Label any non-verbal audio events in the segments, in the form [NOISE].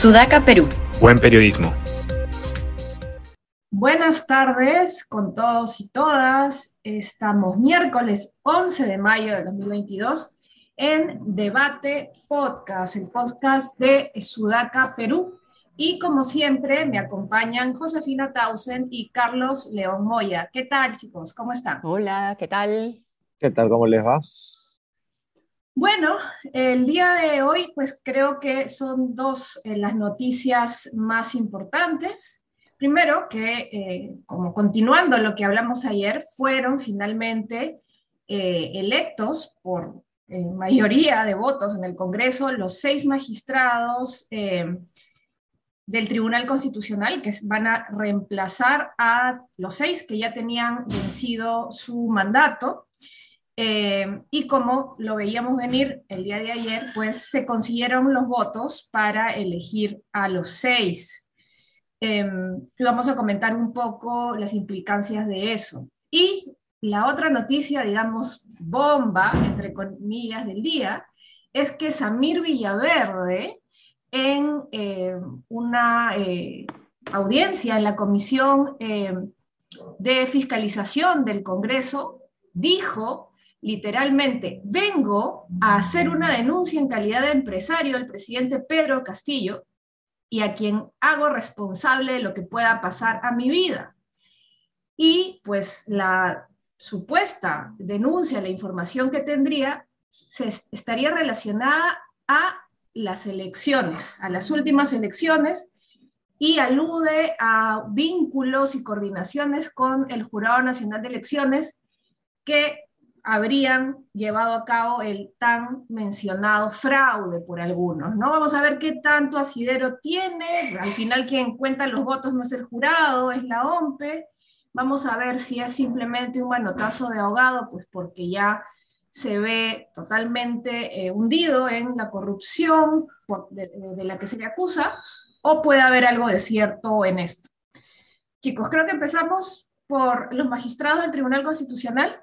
Sudaca, Perú. Buen periodismo. Buenas tardes con todos y todas. Estamos miércoles 11 de mayo de 2022 en Debate Podcast, el podcast de Sudaca, Perú. Y como siempre, me acompañan Josefina Tausen y Carlos León Moya. ¿Qué tal, chicos? ¿Cómo están? Hola, ¿qué tal? ¿Qué tal? ¿Cómo les va? Bueno, el día de hoy, pues creo que son dos eh, las noticias más importantes. Primero, que eh, como continuando lo que hablamos ayer, fueron finalmente eh, electos por mayoría de votos en el Congreso los seis magistrados del Tribunal Constitucional, que van a reemplazar a los seis que ya tenían vencido su mandato. Eh, y como lo veíamos venir el día de ayer, pues se consiguieron los votos para elegir a los seis. Eh, vamos a comentar un poco las implicancias de eso. Y la otra noticia, digamos, bomba, entre comillas, del día, es que Samir Villaverde, en eh, una eh, audiencia en la Comisión de Fiscalización del Congreso, dijo literalmente, vengo a hacer una denuncia en calidad de empresario al presidente Pedro Castillo y a quien hago responsable de lo que pueda pasar a mi vida. Y pues la supuesta denuncia, la información que tendría, se estaría relacionada a las elecciones, a las últimas elecciones, y alude a vínculos y coordinaciones con el Jurado Nacional de Elecciones que habrían llevado a cabo el tan mencionado fraude por algunos. ¿no? Vamos a ver qué tanto asidero tiene. Al final quien cuenta los votos no es el jurado, es la OMPE. Vamos a ver si es simplemente un manotazo de ahogado, pues porque ya se ve totalmente eh, hundido en la corrupción de, la que se le acusa, o puede haber algo de cierto en esto. Chicos, creo que empezamos por los magistrados del Tribunal Constitucional.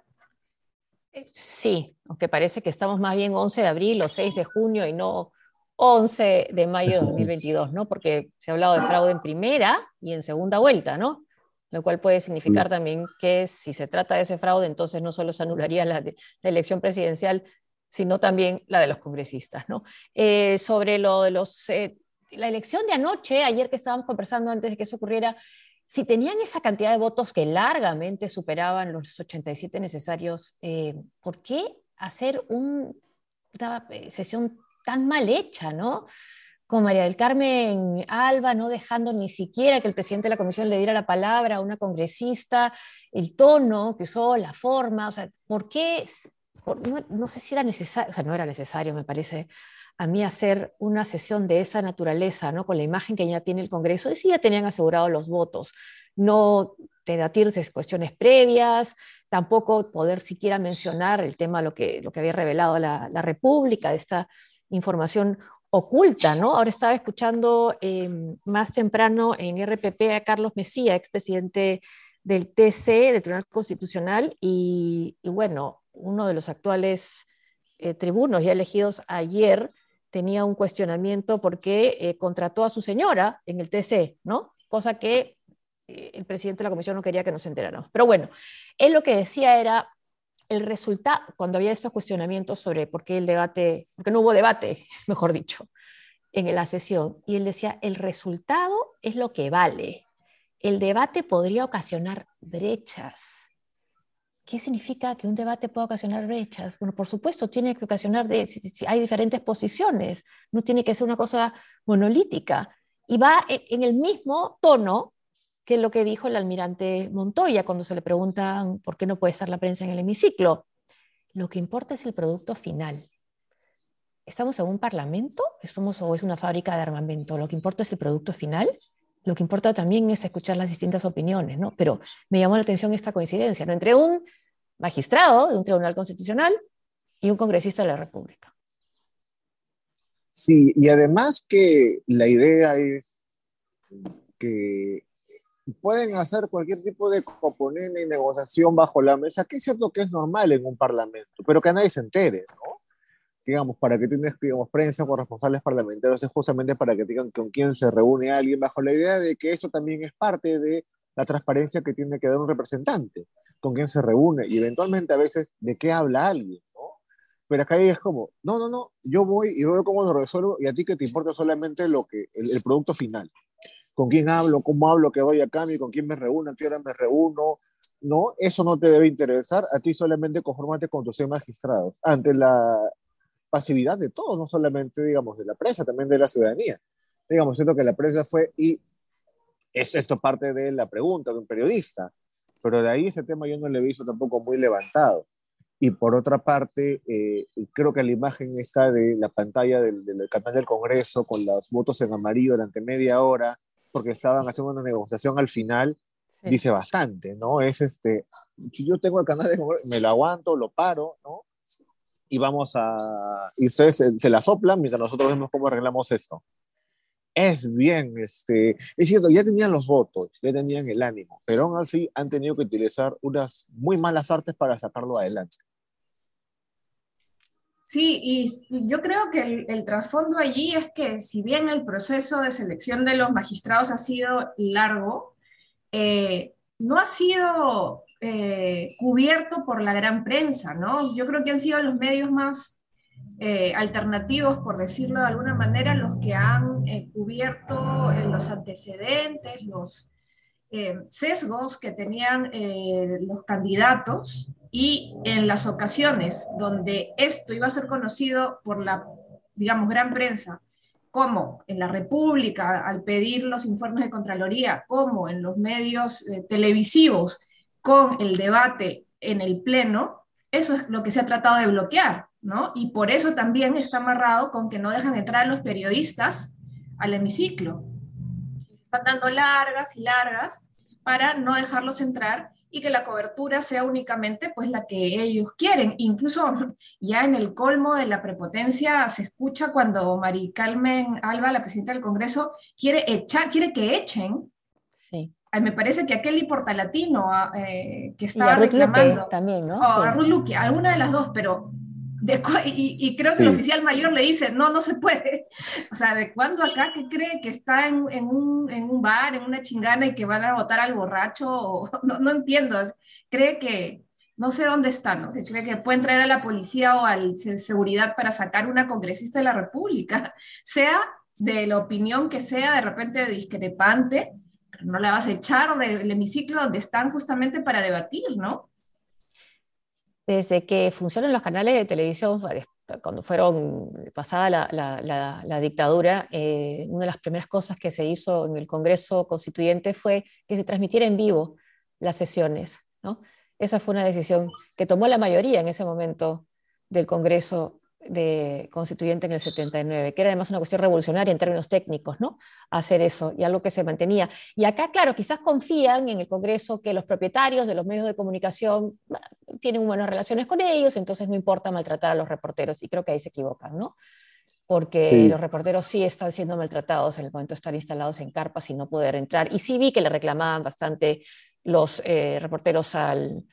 Sí, aunque parece que estamos más bien 11 de abril o 6 de junio y no 11 de mayo de 2022, ¿no? Porque se ha hablado de fraude en primera y en segunda vuelta, ¿no? lo cual puede significar también que si se trata de ese fraude, entonces no solo se anularía la, elección presidencial, sino también la de los congresistas. ¿no? Eh, sobre lo de los, eh, la elección de anoche, ayer que estábamos conversando antes de que eso ocurriera, si tenían esa cantidad de votos que largamente superaban los 87 necesarios, eh, ¿por qué hacer una sesión tan mal hecha, no? con María del Carmen Alba, no dejando ni siquiera que el presidente de la comisión le diera la palabra a una congresista, el tono que usó, la forma, o sea, ¿por qué? no, sé si era necesario, o sea, no era necesario, me parece a mí hacer una sesión de esa naturaleza, ¿no? Con la imagen que ya tiene el Congreso, y si ya tenían asegurado los votos, no debatirse cuestiones previas, tampoco poder siquiera mencionar el tema, lo que, lo que había revelado la, la República, esta información oculta, ¿no? Ahora estaba escuchando em, más temprano en RPP a Carlos Mesía, expresidente del TC, del Tribunal Constitucional, y, bueno, uno de los actuales eh, tribunos ya elegidos ayer tenía un cuestionamiento porque eh, contrató a su señora en el TC, ¿no? Cosa que eh, el presidente de la comisión no quería que nos enteráramos. Pero bueno, él lo que decía era, el resultado, cuando había esos cuestionamientos sobre por qué el debate, porque no hubo debate, [LAUGHS] mejor dicho, en la sesión, y él decía, el resultado es lo que vale. El debate podría ocasionar brechas. ¿Qué significa que un debate pueda ocasionar brechas? Bueno, por supuesto, tiene que ocasionar, de, si, hay diferentes posiciones, no tiene que ser una cosa monolítica. Y va en el mismo tono que lo que dijo el almirante Montoya cuando se le preguntan por qué no puede estar la prensa en el hemiciclo. Lo que importa es el producto final. ¿Estamos en un parlamento ¿Estamos, o es una fábrica de armamento? Lo que importa es el producto final. Lo que importa también es escuchar las distintas opiniones, ¿no? Pero me llamó la atención esta coincidencia, ¿no? Entre un magistrado de un tribunal constitucional y un congresista de la República. Sí, y además que la idea es que pueden hacer cualquier tipo de componente y negociación bajo la mesa, que es cierto que es normal en un parlamento, pero que nadie se entere, ¿no? Digamos, para que tienes, digamos, prensa con responsables parlamentarios, es justamente para que digan con quién se reúne alguien, bajo la idea de que eso también es parte de la transparencia que tiene que dar un representante, con quién se reúne y eventualmente a veces de qué habla alguien, ¿no? Pero acá es como, no, no, no, yo voy y veo cómo lo resuelvo y a ti que te importa solamente lo que, el, producto final. Con quién hablo, cómo hablo, qué doy a cambio, con quién me reúno, a qué hora me reúno, ¿no? Eso no te debe interesar, a ti solamente conformate con tus magistrados, ante la pasividad de todos, no solamente, digamos, de la prensa, también de la ciudadanía. Digamos, siento que la prensa fue y es esto parte de la pregunta de un periodista, pero de ahí ese tema yo no le he visto tampoco muy levantado. Y por otra parte, eh, creo que la imagen está de la pantalla del, del, canal del Congreso con los votos en amarillo durante media hora, porque estaban haciendo una negociación al final, dice bastante, ¿no? Es este, si yo tengo el canal de Congreso, me lo aguanto, lo paro, ¿no? Y vamos a, y ustedes se, la soplan mientras nosotros vemos cómo arreglamos esto es bien, este, es cierto, ya tenían los votos, ya tenían el ánimo, pero aún así han tenido que utilizar unas muy malas artes para sacarlo adelante. Sí, y yo creo que el, el, trasfondo allí es que si bien el proceso de selección de los magistrados ha sido largo, eh, no ha sido eh, cubierto por la gran prensa, ¿no? Yo creo que han sido los medios más eh, alternativos, por decirlo de alguna manera, los que han eh, cubierto los antecedentes, los sesgos que tenían los candidatos y en las ocasiones donde esto iba a ser conocido por la, digamos, gran prensa, como en la República al pedir los informes de Contraloría, como en los medios televisivos con el debate en el Pleno, eso es lo que se ha tratado de bloquear. ¿no? Y por eso también está amarrado con que no dejan entrar a los periodistas al hemiciclo. Se están dando largas y largas para no dejarlos entrar y que la cobertura sea únicamente pues la que ellos quieren. Incluso [LAUGHS] ya en el colmo de la prepotencia se escucha cuando Mari Carmen Alba, la presidenta del Congreso, quiere echar, quiere que echen. Sí. Me parece que aquel Portalatino eh, que estaba reclamando. también, ¿no? O a Ruth Luque, alguna de las dos, pero y, creo que el oficial mayor le dice, no, no se puede. [LAUGHS] O sea, ¿de cuándo acá que cree que está en, en, un, en, un, bar, en una chingana y que van a votar al borracho? [LAUGHS] no, no, entiendo. Cree que, no sé dónde está, ¿no? Que cree que puede traer a la policía o a seguridad para sacar una congresista de la República, [LAUGHS] sea de la opinión que sea, de repente discrepante, no la vas a echar del hemiciclo donde están justamente para debatir, ¿no? desde que funcionan los canales de televisión, cuando fueron pasada la, dictadura, eh, una de las primeras cosas que se hizo en el Congreso Constituyente fue que se transmitiera en vivo las sesiones. ¿no? Esa fue una decisión que tomó la mayoría en ese momento del Congreso de constituyente en el 79, que era además una cuestión revolucionaria en términos técnicos, ¿no? Hacer eso y algo que se mantenía. Y acá, claro, quizás confían en el Congreso que los propietarios de los medios de comunicación tienen buenas relaciones con ellos, entonces no importa maltratar a los reporteros, y creo que ahí se equivocan, ¿no? Porque los reporteros sí están siendo maltratados en el momento de estar instalados en carpas y no poder entrar. Y sí vi que le reclamaban bastante los eh, reporteros al,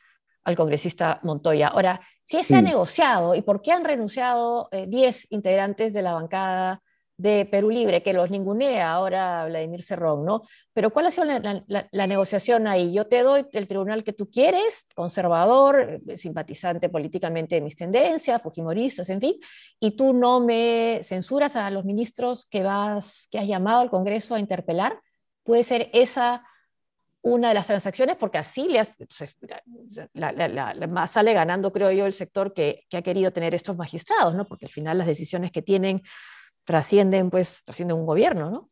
al congresista Montoya. Ahora, ¿qué se ha negociado y por qué han renunciado 10 eh, integrantes de la bancada de Perú Libre, que los ningunea ahora Vladimir Cerrón, ¿no? Pero ¿cuál ha sido la, negociación ahí? Yo te doy el tribunal que tú quieres, conservador, eh, simpatizante políticamente de mis tendencias, fujimoristas, en fin, y tú no me censuras a los ministros que, vas, que has llamado al Congreso a interpelar. ¿Puede ser esa una de las transacciones, porque así le la, sale ganando, creo yo, el sector que, que, ha querido tener estos magistrados, ¿no? porque al final las decisiones que tienen trascienden, pues, trascienden un gobierno, ¿no?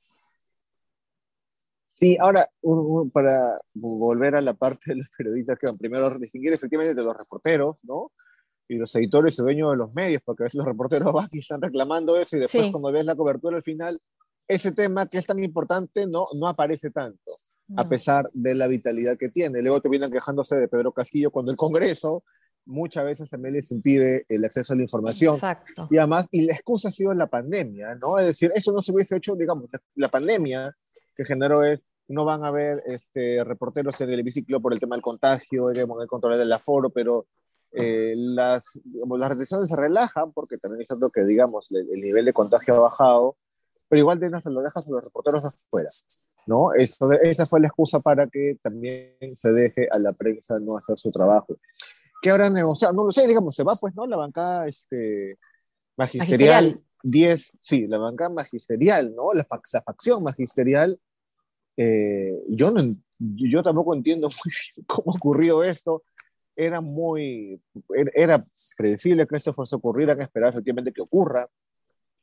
Sí, ahora, para volver a la parte de los periodistas que van primero a distinguir efectivamente de los reporteros, ¿no? Y los editores y dueños de los medios, porque a veces los reporteros [LAUGHS] van y están reclamando eso y después cuando ves la cobertura al final, ese tema que es tan importante no, no aparece tanto a pesar de la vitalidad que tiene. Luego te vienen quejándose de Pedro Castillo cuando el Congreso muchas veces también les impide el acceso a la información. Exacto. Y además, y la excusa ha sido la pandemia, ¿no? Es decir, eso no se hubiese hecho, digamos, la pandemia que generó es, no van a haber este, reporteros en el hemiciclo por el tema del contagio, el control del aforo, pero eh, las, las restricciones se relajan porque también es cierto que, digamos, el, nivel de contagio ha bajado, pero igual de se lo dejas a los reporteros afuera, ¿no? Eso, esa fue la excusa para que también se deje a la prensa no hacer su trabajo. ¿Qué habrá negociado? No lo sé, digamos, se va pues, ¿no? La bancada este, magisterial, 10, sí, la bancada magisterial, ¿no? La, facción magisterial. Eh, yo, no, yo tampoco entiendo [LAUGHS] muy bien cómo ocurrió esto era muy, era predecible que esto fuese a ocurrir, hay que esperar efectivamente que ocurra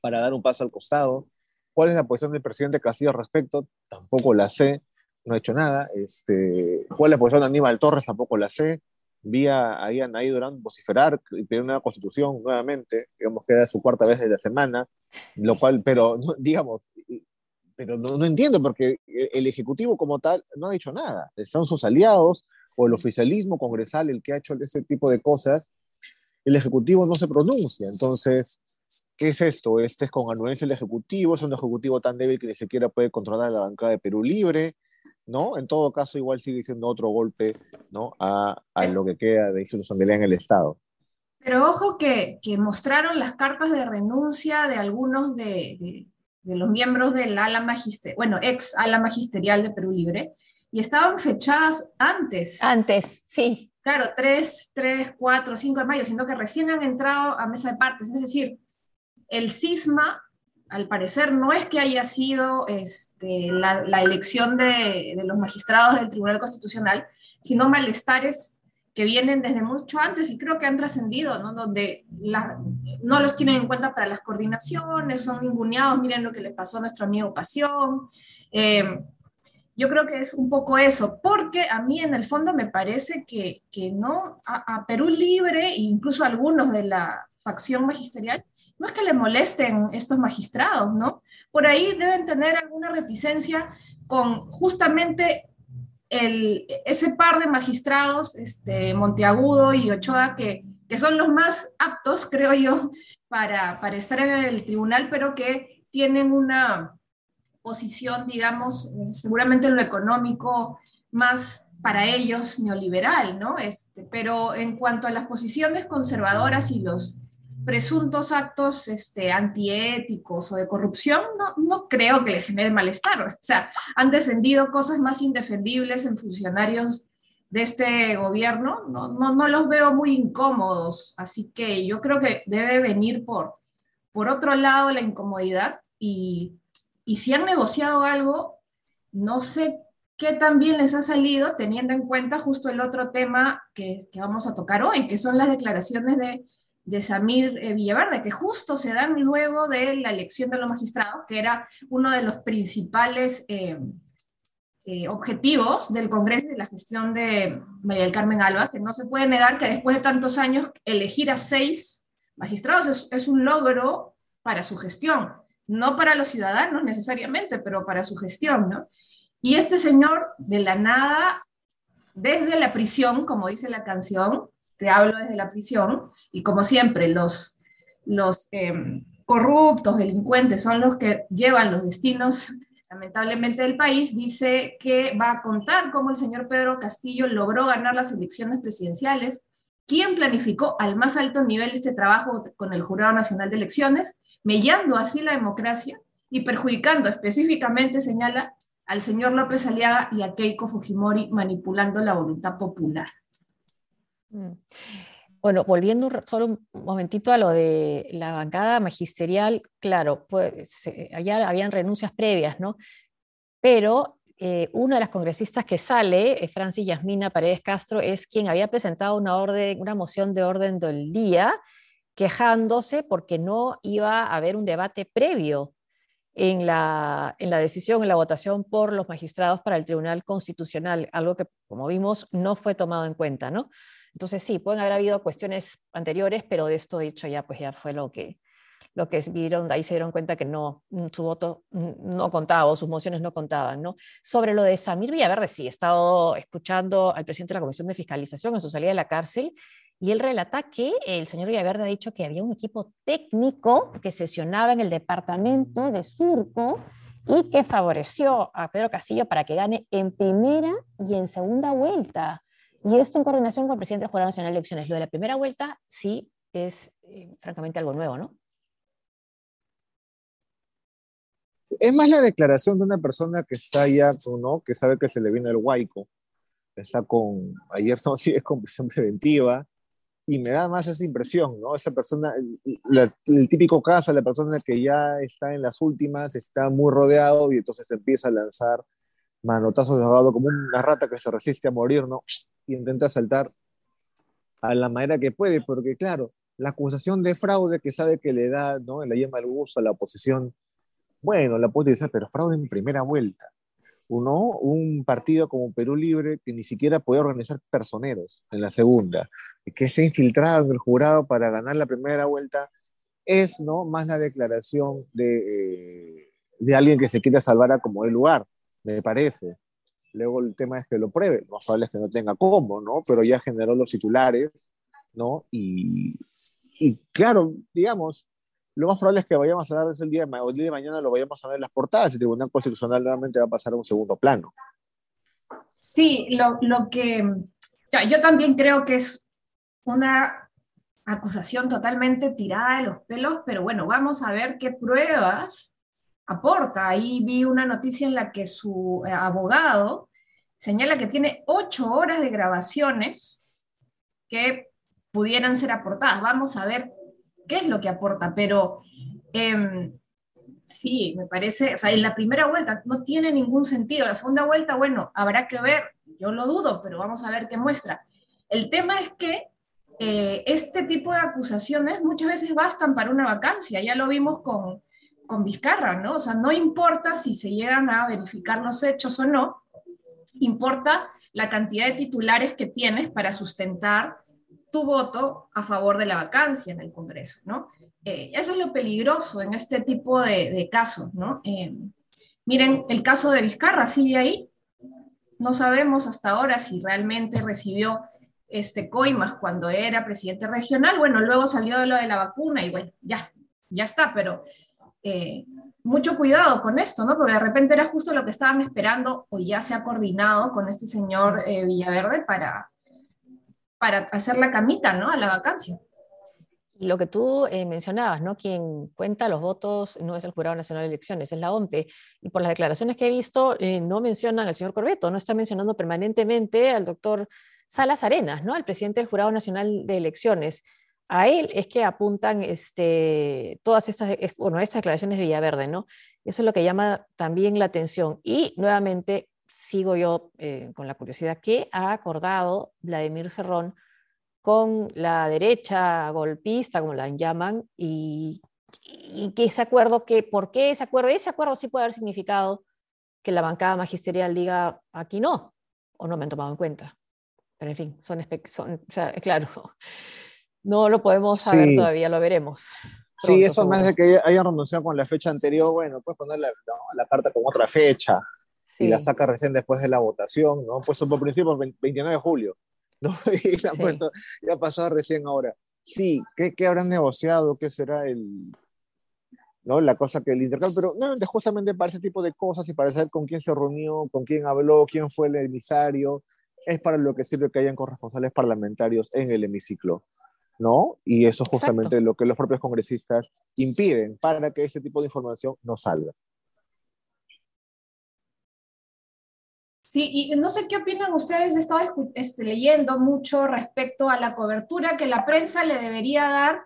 para dar un paso al costado. ¿Cuál es la posición del presidente Castillo al respecto? Tampoco la sé, no ha hecho nada. Este, ¿Cuál es la posición de Aníbal Torres? Tampoco la sé. Vi ahí a Anaí Durán vociferar y pedir una constitución nuevamente, digamos que era su cuarta vez de la semana, lo cual, pero digamos, pero no, no entiendo porque el Ejecutivo como tal no ha dicho nada. Son sus aliados, o el oficialismo congresal el que ha hecho ese tipo de cosas, el Ejecutivo no se pronuncia. Entonces, ¿qué es esto? Este es con anuencia el Ejecutivo, es un Ejecutivo tan débil que ni siquiera puede controlar la bancada de Perú Libre, ¿no? En todo caso, igual sigue siendo otro golpe, ¿no? A, a lo que queda de institucionalidad en el Estado. Pero ojo que, que mostraron las cartas de renuncia de algunos de, de, de los miembros del ala magisterial, bueno, ex ala magisterial de Perú Libre, y estaban fechadas antes. Antes, sí. Claro, 3, 3, 4, 5 de mayo, siendo que recién han entrado a mesa de partes. Es decir, el cisma, al parecer, no es que haya sido este, la, la, elección de, de, los magistrados del Tribunal Constitucional, sino malestares que vienen desde mucho antes y creo que han trascendido, ¿no? donde la, no los tienen en cuenta para las coordinaciones, son ninguneados, miren lo que le pasó a nuestro amigo Pasión. Eh, yo creo que es un poco eso, porque a mí en el fondo me parece que, que no, a, Perú Libre, incluso algunos de la facción magisterial, no es que le molesten estos magistrados, ¿no? Por ahí deben tener alguna reticencia con justamente el, ese par de magistrados, este, Monteagudo y Ochoa, que, que son los más aptos, creo yo, para, para estar en el tribunal, pero que tienen una, posición, digamos, seguramente en lo económico más para ellos neoliberal, ¿no? Este, pero en cuanto a las posiciones conservadoras y los presuntos actos este, antiéticos o de corrupción, no, no creo que le genere malestar. O sea, han defendido cosas más indefendibles en funcionarios de este gobierno, no, no, no los veo muy incómodos, así que yo creo que debe venir por, por otro lado la incomodidad y y si han negociado algo, no sé qué también les ha salido, teniendo en cuenta justo el otro tema que, vamos a tocar hoy, que son las declaraciones de, de Samir eh, Villaverde, que justo se dan luego de la elección de los magistrados, que era uno de los principales eh, eh, objetivos del Congreso y de la gestión de María del Carmen Alba, que no se puede negar que después de tantos años elegir a seis magistrados es un logro para su gestión no para los ciudadanos necesariamente, pero para su gestión, ¿no? Y este señor, de la nada, desde la prisión, como dice la canción, te hablo desde la prisión, y como siempre, los, los em, corruptos, delincuentes, son los que llevan los destinos, lamentablemente, del país, dice que va a contar cómo el señor Pedro Castillo logró ganar las elecciones presidenciales, quién planificó al más alto nivel este trabajo con el Jurado Nacional de Elecciones, mellando así la democracia y perjudicando específicamente, señala, al señor López Aliaga y a Keiko Fujimori manipulando la voluntad popular. Mm. Bueno, volviendo solo un momentito a lo de la bancada magisterial, claro, pues allá habían renuncias previas, ¿no? Pero eh, una de las congresistas que sale, eh, Francis Yasmina Paredes Castro, es quien había presentado una, orden, una moción de orden del día quejándose porque no iba a haber un debate previo en la, en la decisión, en la votación por los magistrados para el Tribunal Constitucional, algo que, como vimos, no fue tomado en cuenta, ¿no? Entonces, sí, pueden haber habido cuestiones anteriores, pero de esto dicho ya, pues ya fue lo que, lo que vieron, ahí se dieron cuenta que no, su voto no contaba o sus mociones no contaban, ¿no? Sobre lo de Samir Villaverde, sí, he estado escuchando al presidente de la Comisión de Fiscalización en su salida de la cárcel y él relata que el señor Villaverde ha dicho que había un equipo técnico que sesionaba en el departamento de Surco y que favoreció a Pedro Castillo para que gane en primera y en segunda vuelta. Y esto en coordinación con el presidente del Jurado Nacional de Elecciones. Lo de la primera vuelta sí es eh, francamente algo nuevo, ¿no? Es más la declaración de una persona que está ya, ¿no? Que sabe que se le viene el huaico. Está con, ayer [LAUGHS] no, sí, es con prisión preventiva. Y me da más esa impresión, ¿no? Esa persona, el típico caso, la persona que ya está en las últimas, está muy rodeado y entonces empieza a lanzar manotazos de abogado como una rata que se resiste a morir, ¿no? Y intenta saltar a la manera que puede, porque claro, la acusación de fraude que sabe que le da, ¿no? La llama el gusto a la oposición, bueno, la puede decir, pero fraude en primera vuelta. Uno, un partido como Perú Libre que ni siquiera puede organizar personeros en la segunda, que se ha infiltrado en el jurado para ganar la primera vuelta, es ¿no? más la declaración de, eh, de alguien que se quiere salvar a como el lugar, me parece. Luego el tema es que lo pruebe, no probable es que no tenga cómo, ¿no? Pero ya generó los titulares, ¿no? Y, y claro, digamos, lo más probable es que vayamos a dar el día de, el día de mañana, lo vayamos a ver en las portadas, el Tribunal Constitucional nuevamente va a pasar a un segundo plano. Sí, lo, lo que yo también creo que es una acusación totalmente tirada de los pelos, pero bueno, vamos a ver qué pruebas aporta. Ahí vi una noticia en la que su eh, abogado señala que tiene ocho horas de grabaciones que pudieran ser aportadas. Vamos a ver qué es lo que aporta, pero em, sí, me parece, o sea, en la primera vuelta no tiene ningún sentido. La segunda vuelta, bueno, habrá que ver, yo lo dudo, pero vamos a ver qué muestra. El tema es que eh, este tipo de acusaciones muchas veces bastan para una vacancia. Ya lo vimos con, con Vizcarra, ¿no? O sea, no importa si se llegan a verificar los hechos o no, importa la cantidad de titulares que tienes para sustentar tu voto a favor de la vacancia en el Congreso, ¿no? Eh, eso es lo peligroso en este tipo de, casos, ¿no? Eh, miren, el caso de Vizcarra sigue ahí. No sabemos hasta ahora si realmente recibió este coimas cuando era presidente regional. Bueno, luego salió de lo de la vacuna y bueno, ya, ya está, pero eh, mucho cuidado con esto, ¿no? Porque de repente era justo lo que estaban esperando o ya se ha coordinado con este señor Villaverde para, para hacer la camita, ¿no? A la vacancia. Lo que tú eh, mencionabas, ¿no? Quien cuenta los votos no es el Jurado Nacional de Elecciones, es la OMPE. Y por las declaraciones que he visto, no mencionan al señor Corbeto, no está mencionando permanentemente al doctor Salas Arenas, ¿no? Al presidente del Jurado Nacional de Elecciones a él es que apuntan este, todas estas, bueno, estas declaraciones de Villaverde, ¿no? Eso es lo que llama también la atención. Y nuevamente sigo yo eh, con la curiosidad, ¿qué ha acordado Vladimir Cerrón con la derecha golpista, como la llaman, y, y que ese acuerdo, que, ¿por qué ese acuerdo? Ese acuerdo sí puede haber significado que la bancada magisterial diga, aquí no, o no me han tomado en cuenta. Pero en fin, son, son o sea, [LAUGHS] claro, no lo podemos saber todavía, lo veremos. sí, eso más de que hayan renunciado con la fecha anterior, bueno, puedes poner la, carta con otra fecha y la saca recién después de la votación, ¿no? Pues por principio, 29 de julio, [LAUGHS] ¿no? Y la puesto, ya pasado recién ahora. Sí, ¿qué, ¿qué, habrán negociado? ¿Qué será el, ¿no? La cosa que el intercambio, pero no, justamente para ese tipo de cosas y para saber con quién se reunió, con quién habló, quién fue el emisario, es para lo que sirve que hayan corresponsales parlamentarios en el hemiciclo. ¿no? Y eso es justamente lo que los propios congresistas impiden para que ese tipo de información no salga. Sí, y no sé qué opinan ustedes, he estado este, leyendo mucho respecto a la cobertura que la prensa le debería dar,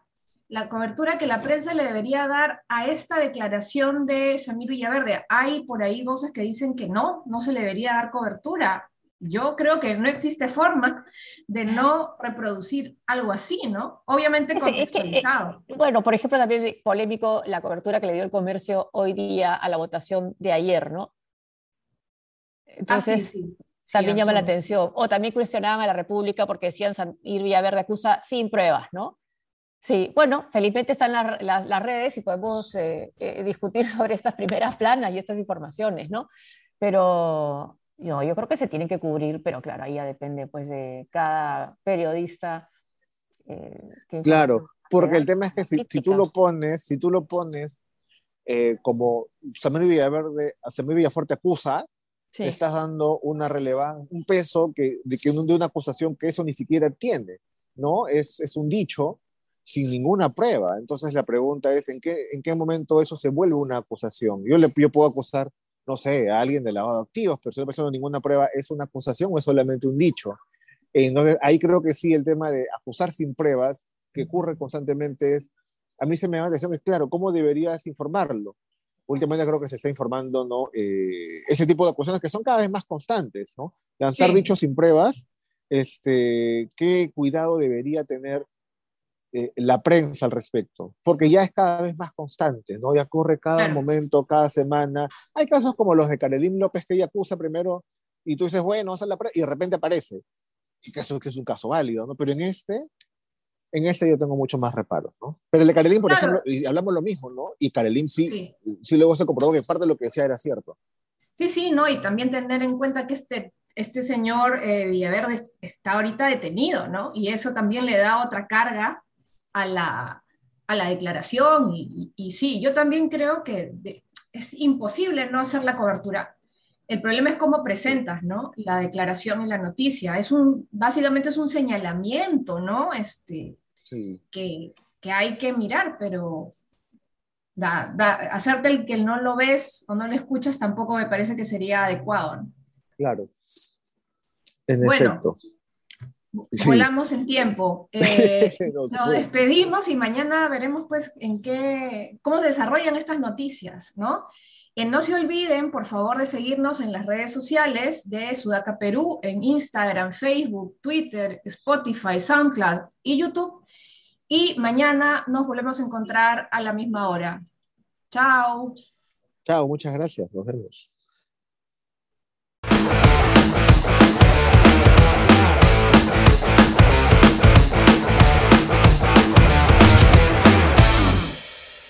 la cobertura que la prensa le debería dar a esta declaración de Samir Villaverde. Hay por ahí voces que dicen que no, no se le debería dar cobertura yo creo que no existe forma de no reproducir algo así, ¿no? Obviamente contextualizado. Eh, bueno, por ejemplo, también polémico la cobertura que le dio el comercio hoy día a la votación de ayer, ¿no? Entonces, ah, también llama la atención. O también cuestionaban a la República porque decían ir Villaverde acusa sin pruebas, ¿no? Sí, bueno, felizmente están las, redes y podemos eh, eh, discutir [LAUGHS] sobre estas primeras planas y estas informaciones, ¿no? Pero no, yo creo que se tienen que cubrir, pero claro, ahí ya depende pues de cada periodista. Eh, claro, porque el tema es que si, tú lo pones, si tú lo pones eh, como Samuel Villaverde, Samuel Villafuerte acusa, estás dando una relevancia, un peso que, de, que, de una acusación que eso ni siquiera tiene, ¿no? Es, es un dicho sin ninguna prueba. Entonces la pregunta es, ¿en qué, en qué momento eso se vuelve una acusación? Yo, le, yo puedo acusar, no sé, a alguien de lavado de activos, pero si no presento ninguna prueba, ¿es una acusación o es solamente un dicho? Entonces, ahí creo que sí, el tema de acusar sin pruebas, que ocurre constantemente, es, a mí se me da la atención, es claro, ¿cómo deberías informarlo? Últimamente creo que se está informando, ¿no? Eh, ese tipo de acusaciones que son cada vez más constantes, ¿no? Lanzar dichos sin pruebas, este, ¿qué cuidado debería tener eh, la prensa al respecto, porque ya es cada vez más constante, ¿no? Ya ocurre cada momento, cada semana. Hay casos como los de Carolín López que ella acusa primero y tú dices, bueno, la y de repente aparece. Y que es un caso válido, ¿no? Pero en este, en este yo tengo mucho más reparo, ¿no? Pero el de Carolín, por ejemplo, y hablamos lo mismo, ¿no? Y Carolín sí, sí, luego se comprobó que parte de lo que decía era cierto. Sí, sí, ¿no? Y también tener en cuenta que este, este señor eh, Villaverde está ahorita detenido, ¿no? Y eso también le da otra carga a la, a la declaración y, sí, yo también creo que es imposible no hacer la cobertura. El problema es cómo presentas, ¿no? La declaración y la noticia. Es un, básicamente es un señalamiento, ¿no? Este, que, que hay que mirar, pero da, da, hacerte el que no lo ves o no lo escuchas tampoco me parece que sería adecuado, ¿no? Claro. En efecto volamos en tiempo. [LAUGHS] Eh, nos despedimos y mañana veremos pues en qué, cómo se desarrollan estas noticias, ¿no? Eh, no se olviden, por favor, de seguirnos en las redes sociales de Sudaca Perú, en Instagram, Facebook, Twitter, Spotify, SoundCloud y YouTube. Y mañana nos volvemos a encontrar a la misma hora. Chao. Chao, muchas gracias. Nos vemos.